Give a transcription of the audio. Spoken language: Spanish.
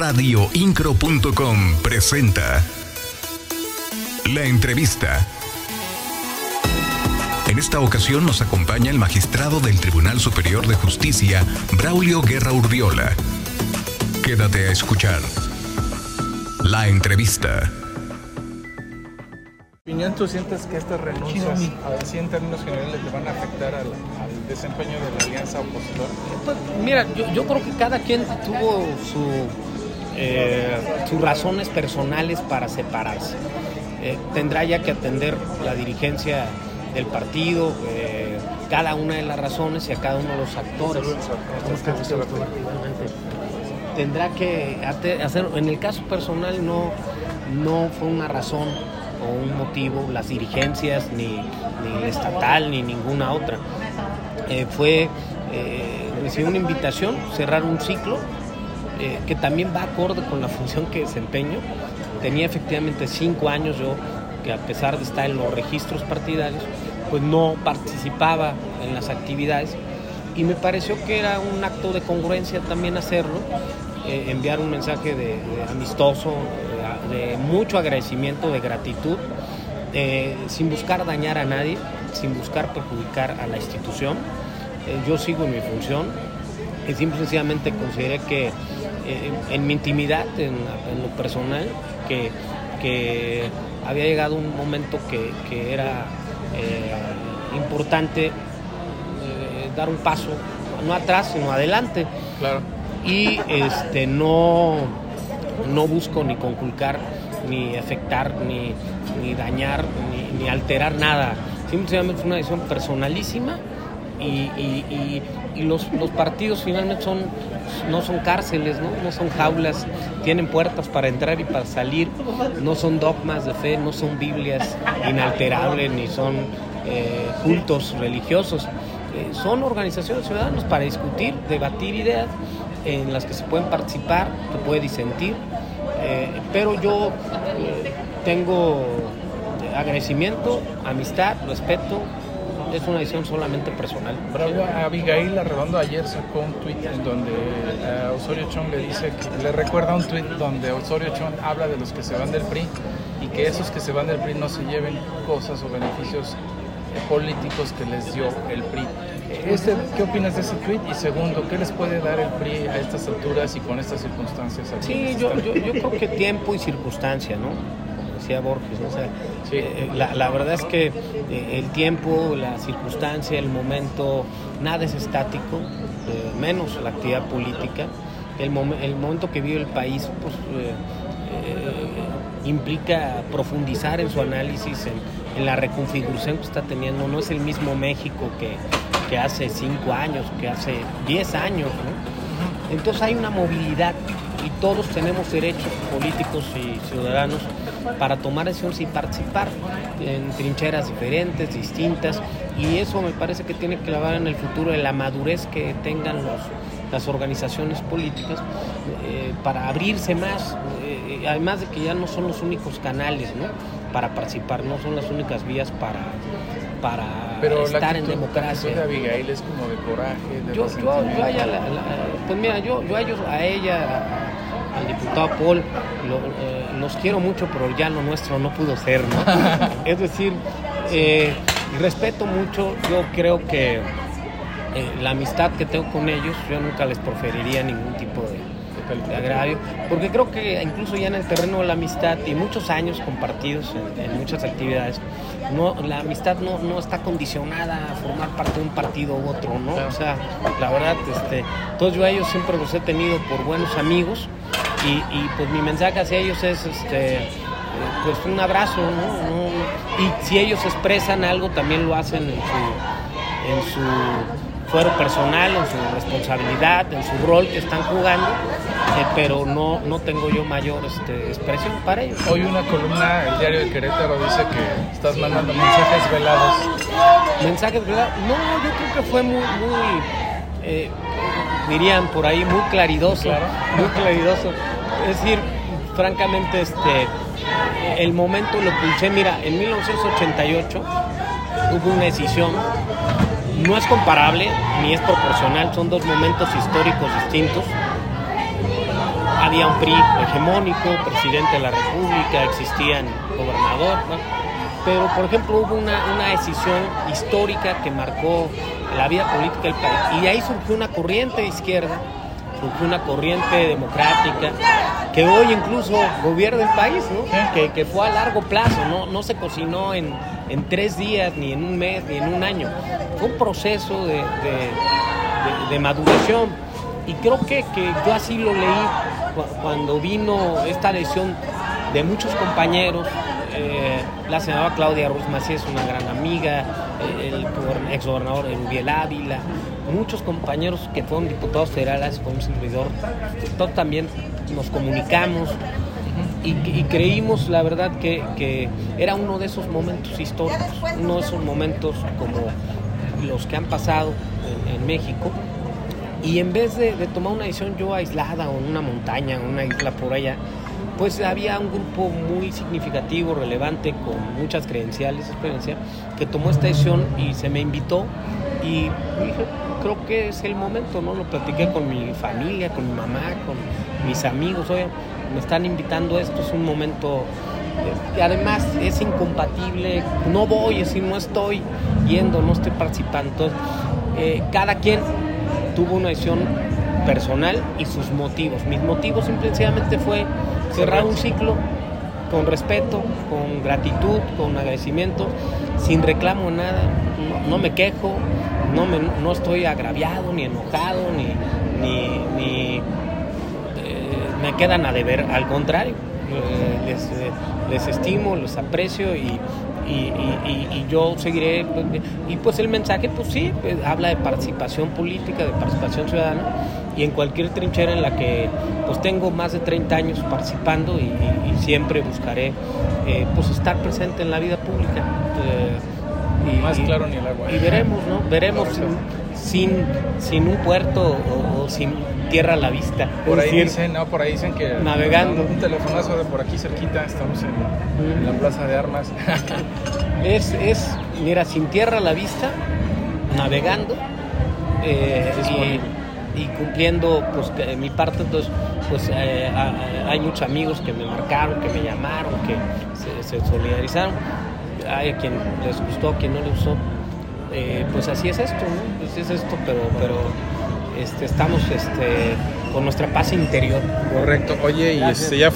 Radioincro.com presenta La entrevista. En esta ocasión nos acompaña el magistrado del Tribunal Superior de Justicia, Braulio Guerra Urdiola. Quédate a escuchar. La entrevista. opinión tú sientes que estas renuncias, así en términos generales, le van a afectar al, al desempeño de la alianza opositora? Pues, mira, yo, yo creo que cada quien tuvo su, eh, sus razones personales para separarse. Eh, tendrá ya que atender la dirigencia del partido, eh, cada una de las razones y a cada uno de los actores. Tendrá que hacer, en el caso personal no, no fue una razón o un motivo, las dirigencias, ni, ni el estatal, ni ninguna otra. Eh, fue eh, recibir una invitación, cerrar un ciclo eh, que también va acorde con la función que desempeño. Tenía efectivamente cinco años yo que a pesar de estar en los registros partidarios, pues no participaba en las actividades y me pareció que era un acto de congruencia también hacerlo, eh, enviar un mensaje de, amistoso, de, de mucho agradecimiento, de gratitud, eh, sin buscar dañar a nadie, sin buscar perjudicar a la institución. Eh, yo sigo en mi función y simple y sencillamente consideré que eh, en mi intimidad, en, en lo personal, que, que había llegado un momento que, que era eh, importante eh, dar un paso, no atrás, sino adelante. Claro. Y este, no, no busco ni conculcar, ni afectar, ni, ni dañar, ni, ni alterar nada. Simplemente es una decisión personalísima y, y- y- y los, los partidos finalmente son, no son cárceles, ¿no? no son jaulas, tienen puertas para entrar y para salir, no son dogmas de fe, no son Biblias inalterables, ni son eh, cultos religiosos. Eh, son organizaciones ciudadanas para discutir, debatir ideas en las que se pueden participar, se puede disentir, eh, pero yo tengo agradecimiento, amistad, respeto, es una decisión solamente personal. Bravo, Abigail Arredondo ayer sacó un tuit en donde eh, Osorio Chong le dice que le recuerda un tuit donde Osorio Chong habla de los que se van del PRI y que esos que se van del PRI no se lleven cosas o beneficios eh, políticos que les dio el PRI. Este, ¿Qué opinas de ese tuit? Y segundo, ¿qué les puede dar el PRI a estas alturas y con estas circunstancias? Sí, quienes yo, yo, yo creo que tiempo y circunstancia, ¿no? Decía Borges, ¿no? O sea, Sí. eh, la, la verdad es que eh, el tiempo, la circunstancia, el momento, nada es estático, eh, menos la actividad política. El, momen- el momento que vive el país, pues, eh, eh, implica profundizar en su análisis, en, en la reconfiguración que está teniendo. No es el mismo México que, que hace cinco años, que hace diez años, ¿no? Entonces hay una movilidad y todos tenemos derechos políticos y ciudadanos para tomar decisiones y participar en trincheras diferentes, distintas, y eso me parece que tiene que lavar en el futuro de la madurez que tengan los, las organizaciones políticas eh, para abrirse más, eh, además de que ya no son los únicos canales ¿no? para participar, no son las únicas vías para, para Pero la estar en actitud- la democracia. actitud de Abigail es como de coraje, de Yo, yo, a ella, la- la- pues mira, yo, yo a ellos, a ella, al diputado Paul, lo- eh, los quiero mucho, pero ya lo nuestro no pudo ser, ¿no? es decir, eh, respeto mucho, yo creo que eh, la amistad que tengo con ellos, yo nunca les proferiría ningún tipo de, de agravio, porque creo que incluso ya en el terreno de la amistad y muchos años compartidos en, en muchas actividades, no, la amistad no, no está condicionada a formar parte de un partido u otro, ¿no? O sea, la verdad, este, todos yo a ellos siempre los he tenido por buenos amigos y, y, pues mi mensaje hacia ellos es este pues un abrazo, ¿no? Y si ellos expresan algo, también lo hacen en su, en su fuero personal, en su responsabilidad, en su rol que están jugando, eh, pero no, no tengo yo mayor este, expresión para ellos. Hoy una columna, el diario de Querétaro dice que estás mandando mensajes velados. mensajes, ¿verdad? No, yo creo que fue muy, muy eh, dirían por ahí, muy claridoso, Claro. muy claridoso. Es decir, francamente, este, el momento lo pulsé, mira, en 1988 hubo una decisión, no es comparable ni es proporcional, son dos momentos históricos distintos. Había un PRI hegemónico, presidente de la República, existían gobernador, pero por ejemplo hubo una, una, decisión histórica que marcó la vida política del país. Y de ahí surgió una corriente de izquierda, surgió una corriente democrática que hoy incluso gobierna el país, ¿no? que, que, fue a largo plazo, no, no se cocinó en, en, tres días, ni en un mes, ni en un año, fue un proceso de, de, de, de maduración. Y creo que, que yo así lo leí cuando vino esta decisión de muchos compañeros la senadora Claudia Ruiz Macías, una gran amiga, el ex gobernador Rubiel Ávila, muchos compañeros que fueron diputados federales con un servidor, todos también nos comunicamos y, creímos, la verdad, que, que, era uno de esos momentos históricos, uno de esos momentos como los que han pasado en, México. Y en vez de, de, tomar una decisión yo aislada o en una montaña, en una isla por allá, pues había un grupo muy significativo, relevante, con muchas credenciales, experiencia, que tomó esta decisión y se me invitó y dije, creo que es el momento, ¿no? Lo platiqué con mi familia, con mi mamá, con mis amigos, oye, me están invitando a esto, es un momento eh, y además es incompatible, no voy, es decir, no estoy yendo, no estoy participando. Eh, cada quien tuvo una decisión personal y sus motivos. Mis motivos simplemente fue cerrar un ciclo con respeto, con gratitud, con agradecimiento, sin reclamo nada, no, me quejo, no, me, no, estoy agraviado, ni enojado, ni, ni, eh, me quedan a deber, al contrario, eh, les, eh, les, estimo, los aprecio y, y, y, yo seguiré. Y pues el mensaje, pues sí, pues, habla de participación política, de participación ciudadana y en cualquier trinchera en la que pues tengo más de 30 años participando y, siempre buscaré eh, pues estar presente en la vida pública. Eh, y, más claro ni el agua. Y veremos, ¿no? Veremos sin, sin un puerto o, o sin tierra a la vista. Por ahí decir, dicen, no, por ahí dicen que navegando. Un telefonazo de por aquí cerquita, estamos en, mm. en la plaza de armas. es, es, mira, sin tierra a la vista, navegando. Eh, y, y, cumpliendo pues mi parte entonces pues eh, hay muchos amigos que me marcaron que me llamaron que se, solidarizaron hay a quien les gustó a quien no les gustó eh, pues así es esto ¿no? pues es esto pero pero este, estamos este, con nuestra paz interior. Correcto. Oye, y este, ya